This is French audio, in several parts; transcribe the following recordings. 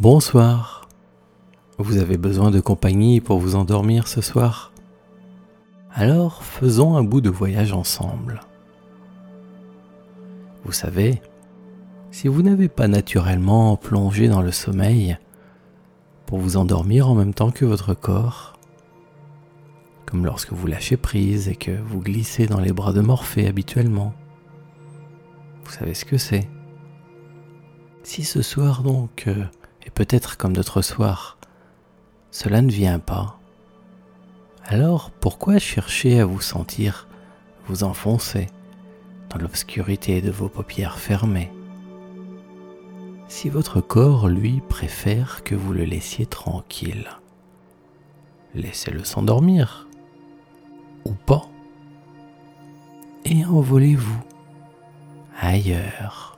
Bonsoir. Vous avez besoin de compagnie pour vous endormir ce soir? Alors faisons un bout de voyage ensemble. Vous savez, si vous n'avez pas naturellement plongé dans le sommeil pour vous endormir en même temps que votre corps, comme lorsque vous lâchez prise et que vous glissez dans les bras de Morphée habituellement, vous savez ce que c'est. Si ce soir donc euh, et peut-être comme d'autres soirs, cela ne vient pas. Alors pourquoi chercher à vous sentir vous enfoncer dans l'obscurité de vos paupières fermées? Si votre corps, lui, préfère que vous le laissiez tranquille, laissez-le s'endormir, ou pas, et envolez-vous ailleurs.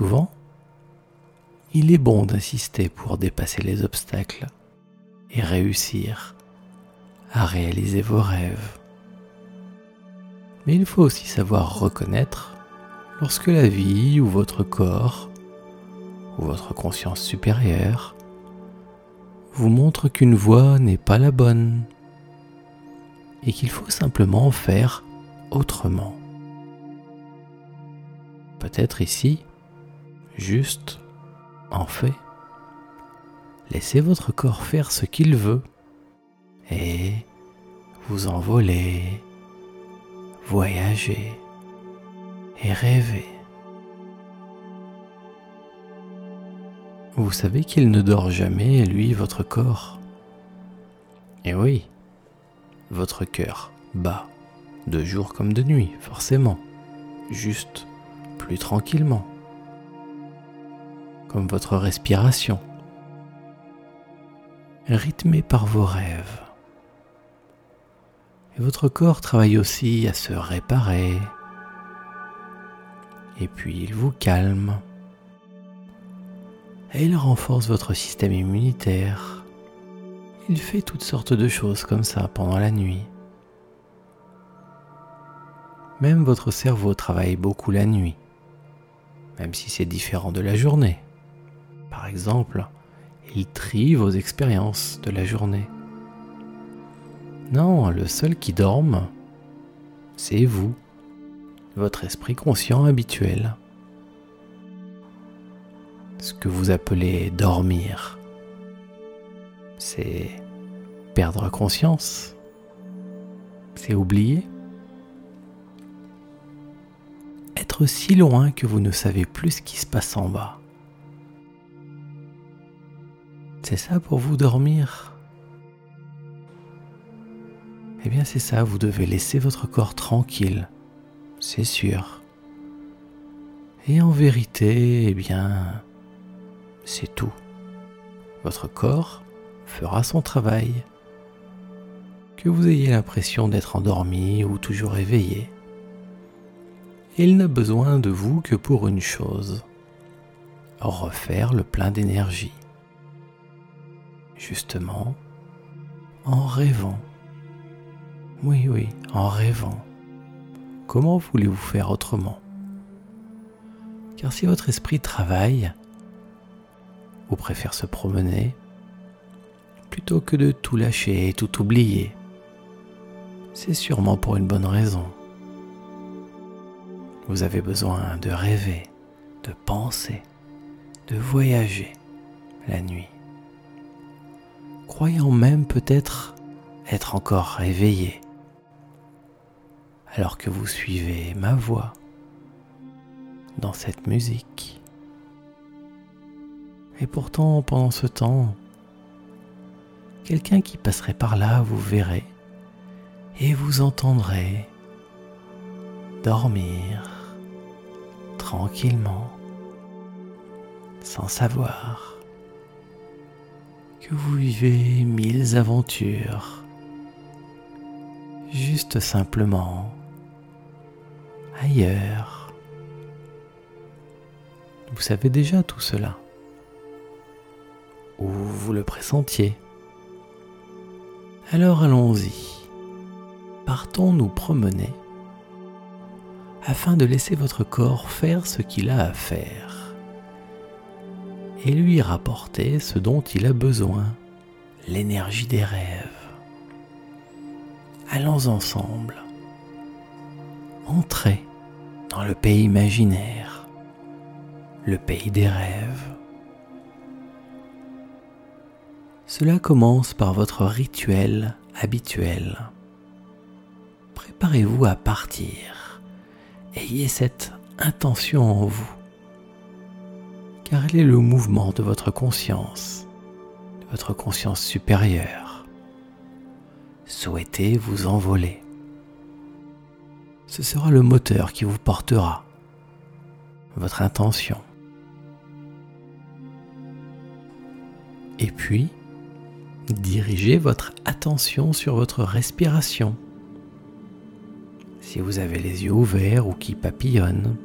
Souvent, il est bon d'insister pour dépasser les obstacles et réussir à réaliser vos rêves. Mais il faut aussi savoir reconnaître lorsque la vie ou votre corps ou votre conscience supérieure vous montre qu'une voie n'est pas la bonne et qu'il faut simplement faire autrement. Peut-être ici, juste, en fait, laissez votre corps faire ce qu'il veut et vous envoler, voyager et rêver. Vous savez qu'il ne dort jamais, lui, votre corps. Et oui, votre cœur bat, de jour comme de nuit, forcément, juste plus tranquillement comme votre respiration, rythmée par vos rêves. Et votre corps travaille aussi à se réparer. Et puis il vous calme. Et il renforce votre système immunitaire. Il fait toutes sortes de choses comme ça pendant la nuit. Même votre cerveau travaille beaucoup la nuit, même si c'est différent de la journée. Par exemple, il trie vos expériences de la journée. Non, le seul qui dorme, c'est vous, votre esprit conscient habituel. Ce que vous appelez dormir, c'est perdre conscience, c'est oublier, être si loin que vous ne savez plus ce qui se passe en bas. C'est ça pour vous dormir? Eh bien c'est ça, vous devez laisser votre corps tranquille, c'est sûr. Et en vérité, eh bien, c'est tout. Votre corps fera son travail. Que vous ayez l'impression d'être endormi ou toujours éveillé. Il n'a besoin de vous que pour une chose, refaire le plein d'énergie justement en rêvant. Oui, oui, en rêvant. Comment voulez-vous faire autrement? Car si votre esprit travaille, ou préfère se promener, plutôt que de tout lâcher et tout oublier, c'est sûrement pour une bonne raison. Vous avez besoin de rêver, de penser, de voyager la nuit croyant même peut-être être encore réveillé, alors que vous suivez ma voix dans cette musique. Et pourtant, pendant ce temps, quelqu'un qui passerait par là vous verrez et vous entendrez dormir tranquillement, sans savoir vous vivez mille aventures, juste simplement ailleurs. Vous savez déjà tout cela, ou vous le pressentiez. Alors allons-y, partons nous promener afin de laisser votre corps faire ce qu'il a à faire et lui rapporter ce dont il a besoin, l'énergie des rêves. Allons ensemble. Entrez dans le pays imaginaire, le pays des rêves. Cela commence par votre rituel habituel. Préparez-vous à partir. Ayez cette intention en vous, car elle est le mouvement de votre conscience, de votre conscience supérieure. Souhaitez vous envoler. Ce sera le moteur qui vous portera, votre intention. Et puis, dirigez votre attention sur votre respiration. Si vous avez les yeux ouverts ou qui papillonnent,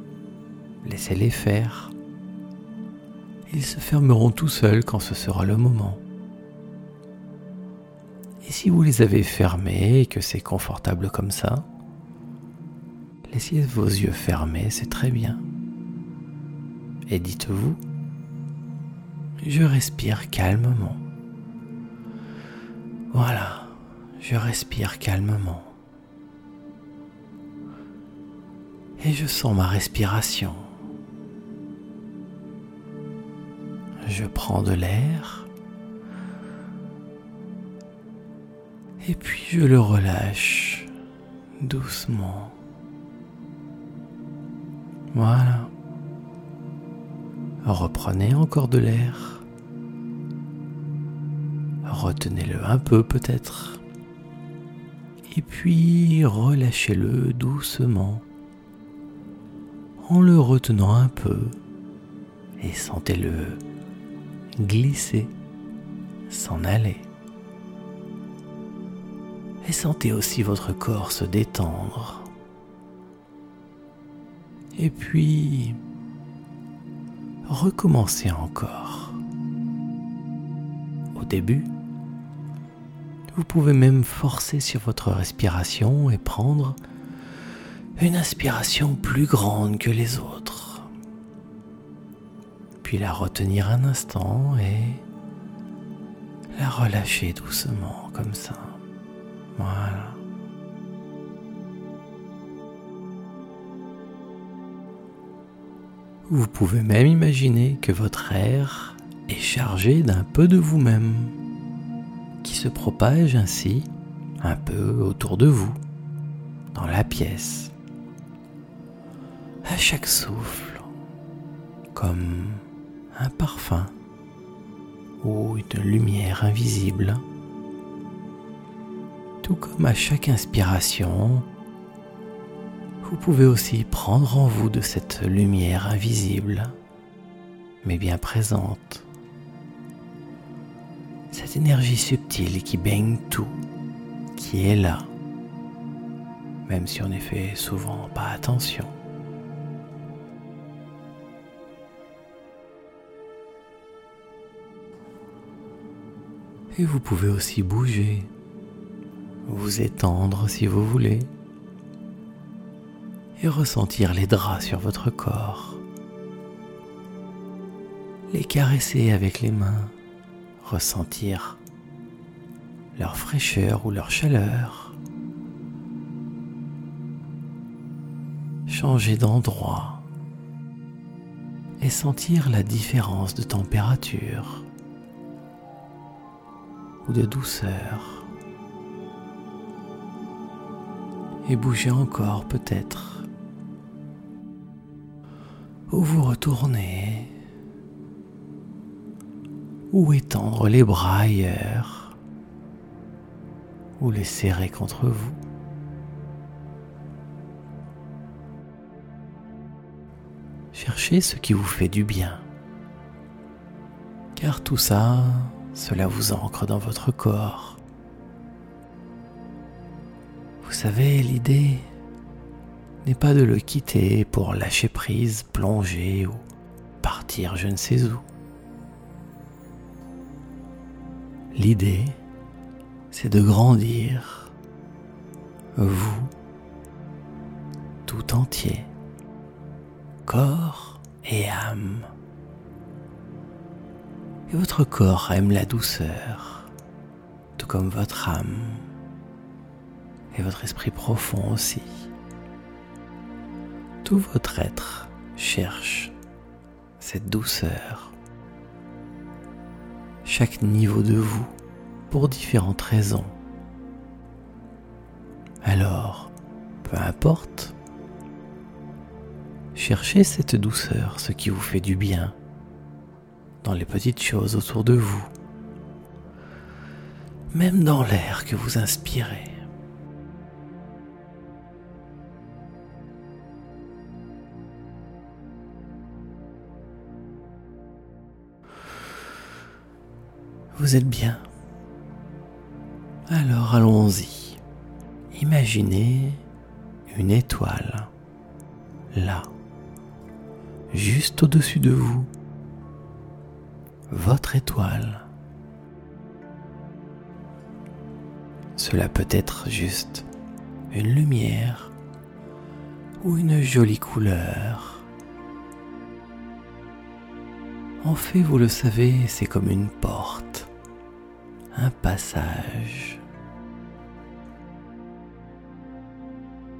laissez-les faire. Ils se fermeront tout seuls quand ce sera le moment. Et si vous les avez fermés et que c'est confortable comme ça, laissez vos yeux fermés, c'est très bien. Et dites-vous, je respire calmement. Voilà, je respire calmement. Et je sens ma respiration. Je prends de l'air. Et puis je le relâche doucement. Voilà. Reprenez encore de l'air. Retenez-le un peu peut-être. Et puis relâchez-le doucement en le retenant un peu et sentez-le glisser, s'en aller. Et sentez aussi votre corps se détendre. Et puis, recommencez encore. Au début, vous pouvez même forcer sur votre respiration et prendre une inspiration plus grande que les autres. Puis la retenir un instant et la relâcher doucement comme ça. Voilà. Vous pouvez même imaginer que votre air est chargé d'un peu de vous-même qui se propage ainsi un peu autour de vous, dans la pièce, à chaque souffle, comme un parfum ou une lumière invisible, tout comme à chaque inspiration, vous pouvez aussi prendre en vous de cette lumière invisible, mais bien présente cette énergie subtile qui baigne tout, qui est là, même si on n'y fait souvent pas attention. Et vous pouvez aussi bouger, vous étendre si vous voulez, et ressentir les draps sur votre corps, les caresser avec les mains. Ressentir leur fraîcheur ou leur chaleur. Changer d'endroit. Et sentir la différence de température ou de douceur. Et bouger encore peut-être. Ou vous retournez? Ou étendre les bras ailleurs, ou les serrer contre vous? Cherchez ce qui vous fait du bien, car tout ça, cela vous ancre dans votre corps. Vous savez, l'idée n'est pas de le quitter pour lâcher prise, plonger ou partir je ne sais où. L'idée, c'est de grandir, vous, tout entier, corps et âme, Et votre corps aime la douceur, tout comme votre âme et votre esprit profond aussi. Tout votre être cherche cette douceur. Chaque niveau de vous pour différentes raisons. Alors, peu importe, cherchez cette douceur, ce qui vous fait du bien, dans les petites choses autour de vous, même dans l'air que vous inspirez. Vous êtes bien. Alors allons-y. Imaginez une étoile là, juste au-dessus de vous. Votre étoile. Cela peut être juste une lumière ou une jolie couleur. En fait, vous le savez, c'est comme une porte, un passage.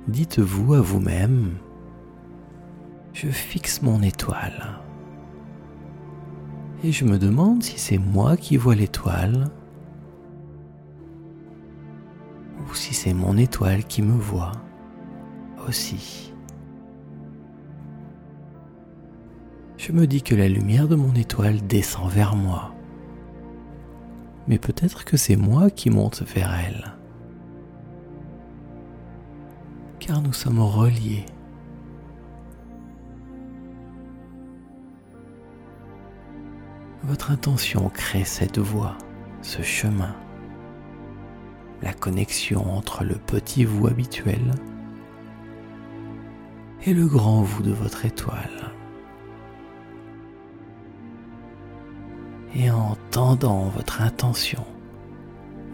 Dites-vous à vous-même, je fixe mon étoile. Et je me demande si c'est moi qui vois l'étoile ou si c'est mon étoile qui me voit aussi. Je me dis que la lumière de mon étoile descend vers moi. Mais peut-être que c'est moi qui monte vers elle. car nous sommes reliés. Votre intention crée cette voie, ce chemin, la connexion entre le petit vous habituel et le grand vous de votre étoile. Et en tendant votre intention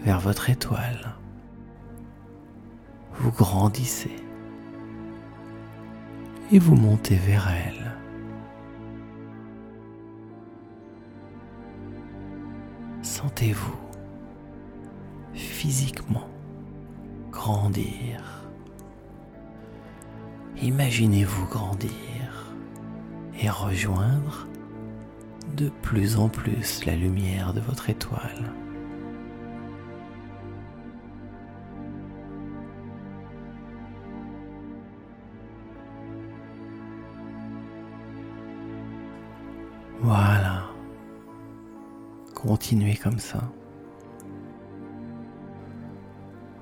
vers votre étoile, vous grandissez et vous montez vers elle. Sentez-vous physiquement grandir. Imaginez-vous grandir et rejoindre de plus en plus la lumière de votre étoile. Voilà. Continuez comme ça.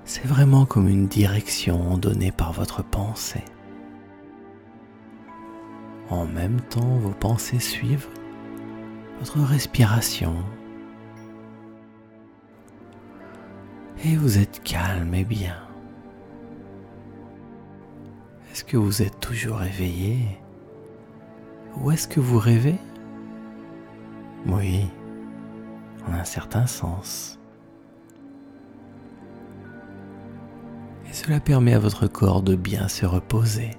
C'est vraiment comme une direction donnée par votre pensée. En même temps, vos pensées suivent votre respiration. Et vous êtes calme et bien. Est-ce que vous êtes toujours éveillé? Ou est-ce que vous rêvez? Oui, en un certain sens. Et cela permet à votre corps de bien se reposer,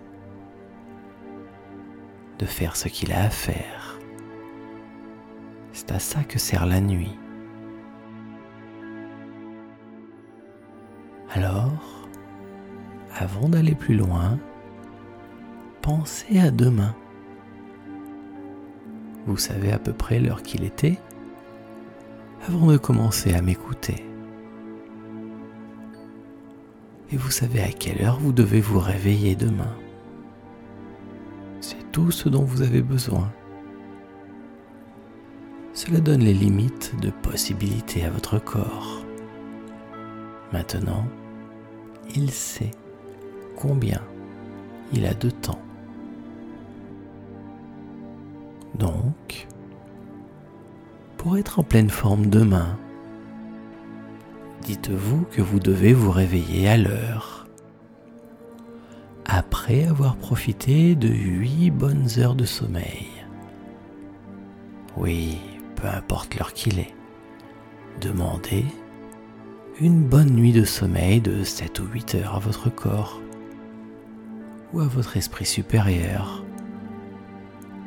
de faire ce qu'il a à faire. C'est à ça que sert la nuit. Alors, avant d'aller plus loin, pensez à demain. Vous savez à peu près l'heure qu'il était avant de commencer à m'écouter. Et vous savez à quelle heure vous devez vous réveiller demain. C'est tout ce dont vous avez besoin. Cela donne les limites de possibilités à votre corps. Maintenant, il sait combien il a de temps donc, pour être en pleine forme demain, dites-vous que vous devez vous réveiller à l'heure. Après avoir profité de huit bonnes heures de sommeil. Oui, peu importe l'heure qu'il est. Demandez une bonne nuit de sommeil de 7 ou 8 heures à votre corps ou à votre esprit supérieur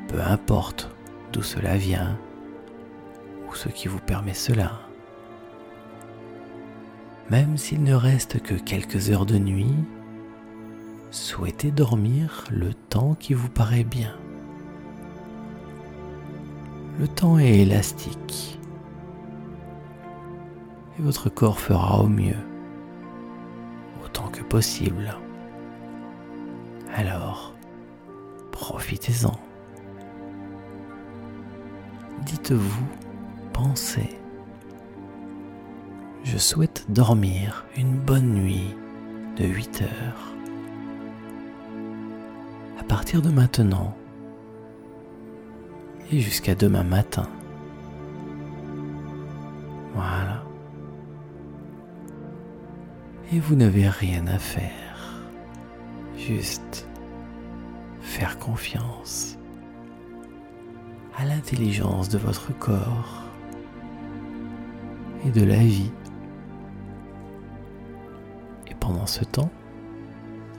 peu importe d'où cela vient ce qui vous permet cela. Même s'il ne reste que quelques heures de nuit, souhaitez dormir le temps qui vous paraît bien. Le temps est élastique et votre corps fera au mieux, autant que possible. Alors, profitez-en. Dites-vous, pensez. Je souhaite dormir une bonne nuit de 8 heures. À partir de maintenant et jusqu'à demain matin. Voilà. Et vous n'avez rien à faire. Juste faire confiance à l'intelligence de votre corps et de la vie. Et pendant ce temps,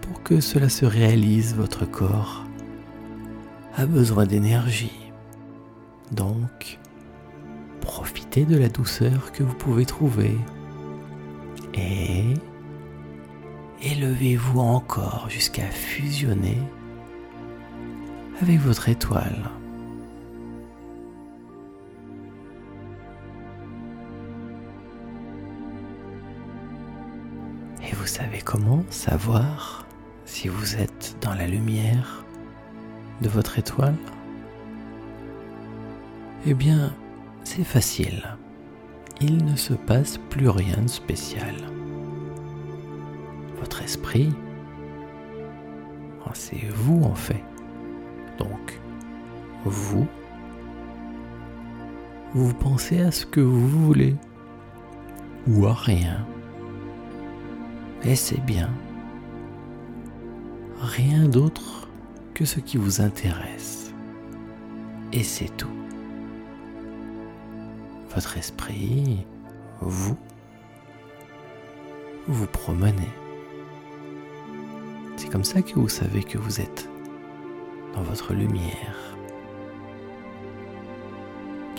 pour que cela se réalise, votre corps a besoin d'énergie. Donc, profitez de la douceur que vous pouvez trouver et élevez-vous encore jusqu'à fusionner avec votre étoile. Comment savoir si vous êtes dans la lumière de votre étoile Eh bien, c'est facile. Il ne se passe plus rien de spécial. Votre esprit, c'est vous en fait. Donc, vous, vous pensez à ce que vous voulez ou à rien. Et c'est bien. Rien d'autre que ce qui vous intéresse. Et c'est tout. Votre esprit, vous, vous promenez. C'est comme ça que vous savez que vous êtes dans votre lumière.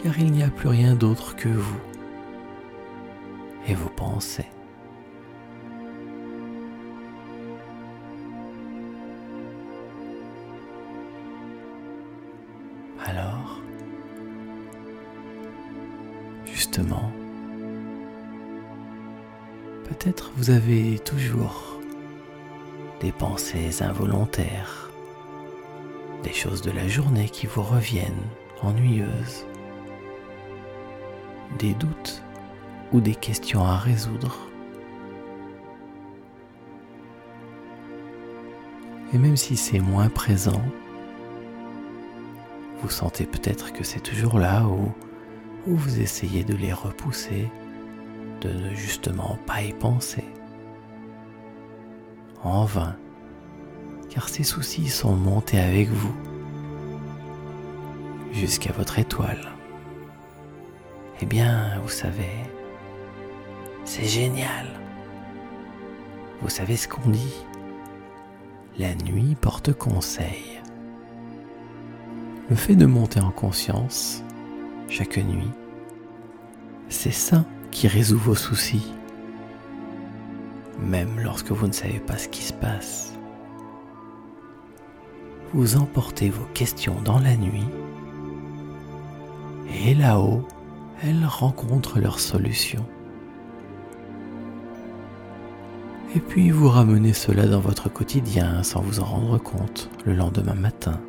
Car il n'y a plus rien d'autre que vous et vos pensées. Alors, justement, peut-être vous avez toujours des pensées involontaires, des choses de la journée qui vous reviennent ennuyeuses, des doutes ou des questions à résoudre. Et même si c'est moins présent, vous sentez peut-être que c'est toujours là ou, vous essayez de les repousser, de ne justement pas y penser. En vain, car ces soucis sont montés avec vous jusqu'à votre étoile. Eh bien, vous savez, c'est génial. Vous savez ce qu'on dit La nuit porte conseil. Le fait de monter en conscience chaque nuit, c'est ça qui résout vos soucis, même lorsque vous ne savez pas ce qui se passe. Vous emportez vos questions dans la nuit et là-haut, elles rencontrent leur solution. Et puis vous ramenez cela dans votre quotidien sans vous en rendre compte le lendemain matin.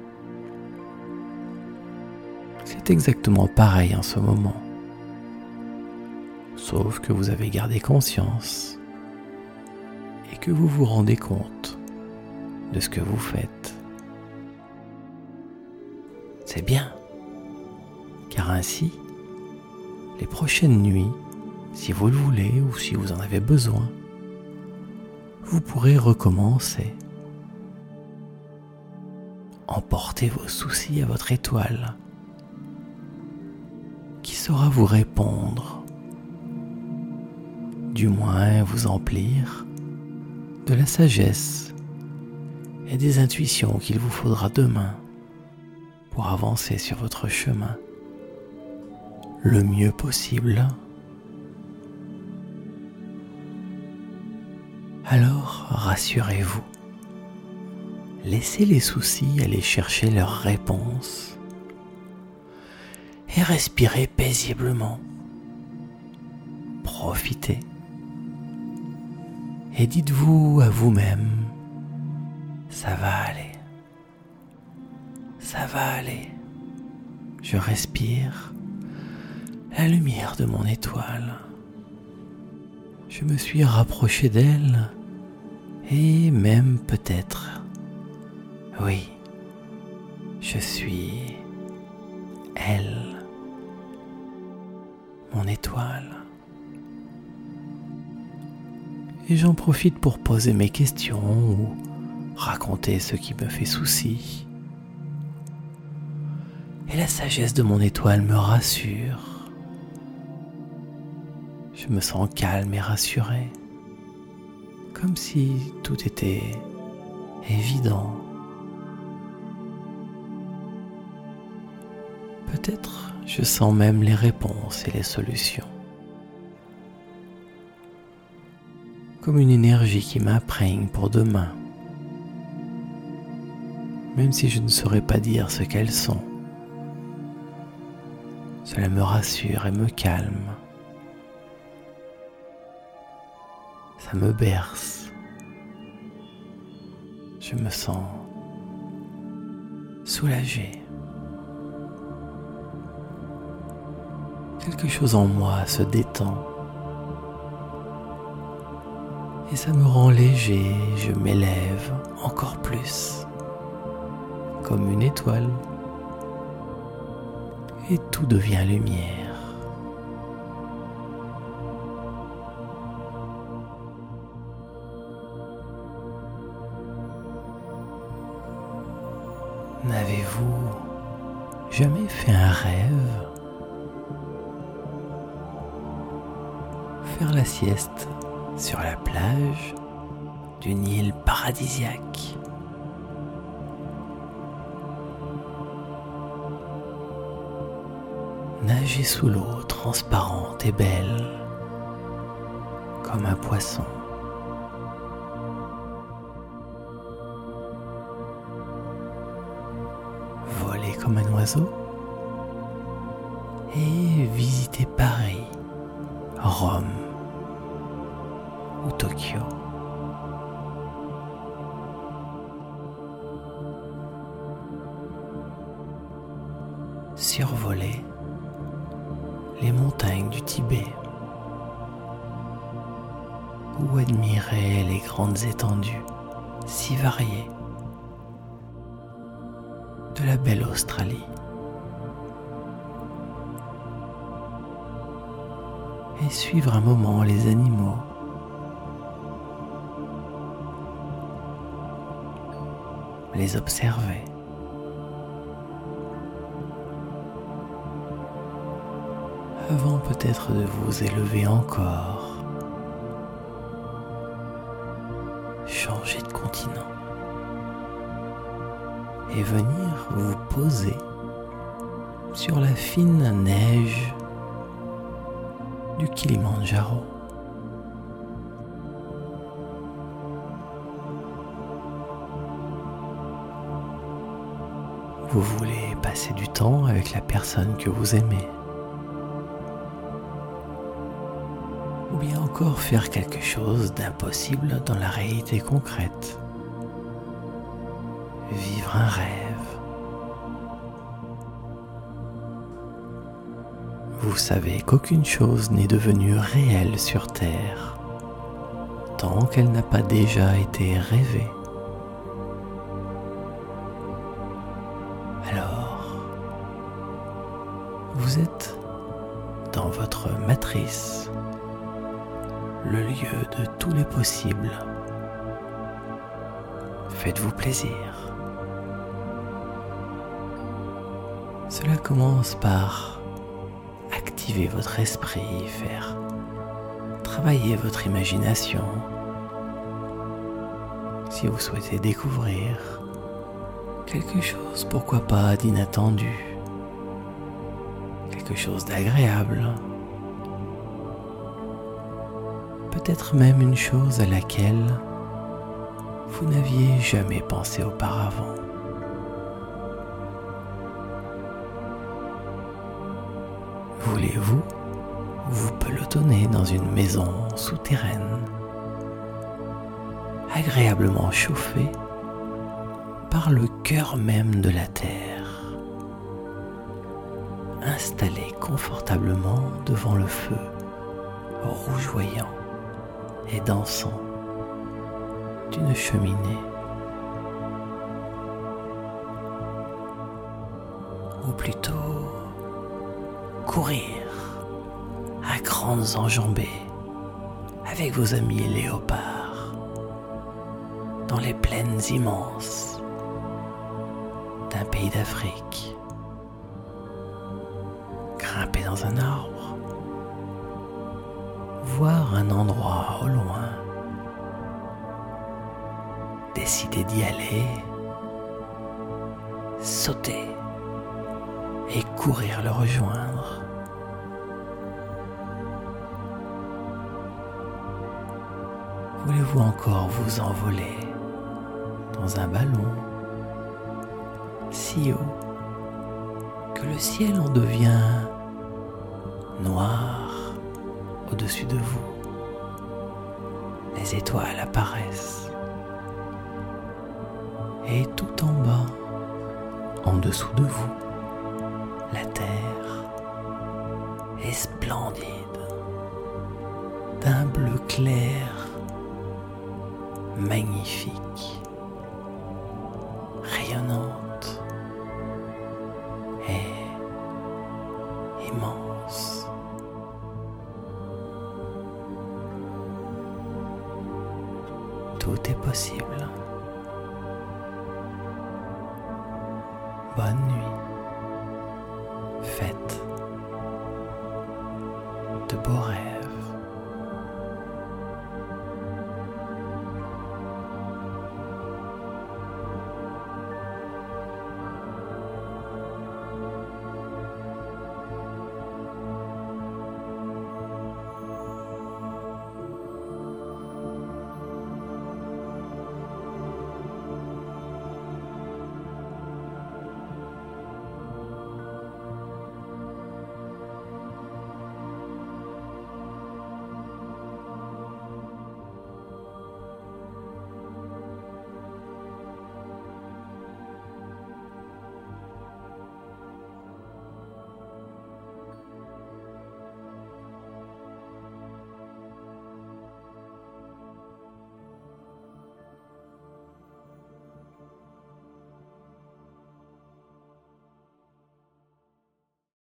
Exactement pareil en ce moment. Sauf que vous avez gardé conscience et que vous vous rendez compte de ce que vous faites. C'est bien, car ainsi, les prochaines nuits, si vous le voulez ou si vous en avez besoin, vous pourrez recommencer. Emportez vos soucis à votre étoile saura vous répondre, du moins vous emplir de la sagesse et des intuitions qu'il vous faudra demain pour avancer sur votre chemin le mieux possible. Alors rassurez-vous. Laissez les soucis aller chercher leurs réponses et respirez paisiblement. Profitez et dites-vous à vous-même, ça va aller, ça va aller. Je respire la lumière de mon étoile. Je me suis rapproché d'elle et même peut-être, oui, je suis elle, étoile. Et j'en profite pour poser mes questions ou raconter ce qui me fait souci. Et la sagesse de mon étoile me rassure. Je me sens calme et rassuré comme si tout était évident. Peut-être je sens même les réponses et les solutions. Comme une énergie qui m'imprègne pour demain. Même si je ne saurais pas dire ce qu'elles sont. Cela me rassure et me calme. ça me berce. Je me sens soulagé. Quelque chose en moi se détend. Et ça me rend léger, je m'élève encore plus, comme une étoile. Et tout devient lumière. N'avez-vous jamais fait un rêve? Sieste sur la plage d'une île paradisiaque. Nager sous l'eau transparente et belle comme un poisson. comme un oiseau et visiter Paris, Rome Survoler les montagnes du Tibet ou admirer les grandes étendues si variées de la belle Australie. Et suivre un moment les animaux. Les observer. Avant peut-être de vous élever encore. Changer de continent et venir vous poser sur la fine neige du Kilimanjaro. Vous voulez passer du temps avec la personne que vous aimez. Ou bien encore faire quelque chose d'impossible dans la réalité concrète vivre un rêve. Vous savez qu'aucune chose n'est devenue réelle sur Terre tant qu'elle n'a pas déjà été rêvée. Faites-vous plaisir. Cela commence par activer votre esprit, faire travailler votre imagination. Si vous souhaitez découvrir quelque chose, pourquoi pas d'inattendu, quelque chose d'agréable. Peut-être même une chose à laquelle vous n'aviez jamais pensé auparavant. Voulez-vous vous pelotonner dans une maison souterraine, agréablement chauffée par le cœur même de la terre, installé confortablement devant le feu, rougeoyant? Et dansant d'une cheminée. Ou plutôt courir à grandes enjambées avec vos amis léopards dans les plaines immenses d'un pays d'Afrique. Grimper dans un arbre, voir un endroit au loin, décider d'y aller, sauter. Et courir le rejoindre. Voulez-vous encore vous envoler dans un ballon? Si haut que le ciel en devient noir au-dessus de vous. Les étoiles apparaissent. Et tout en bas, en dessous de vous, la terre est splendide. D'un bleu clair magnifique,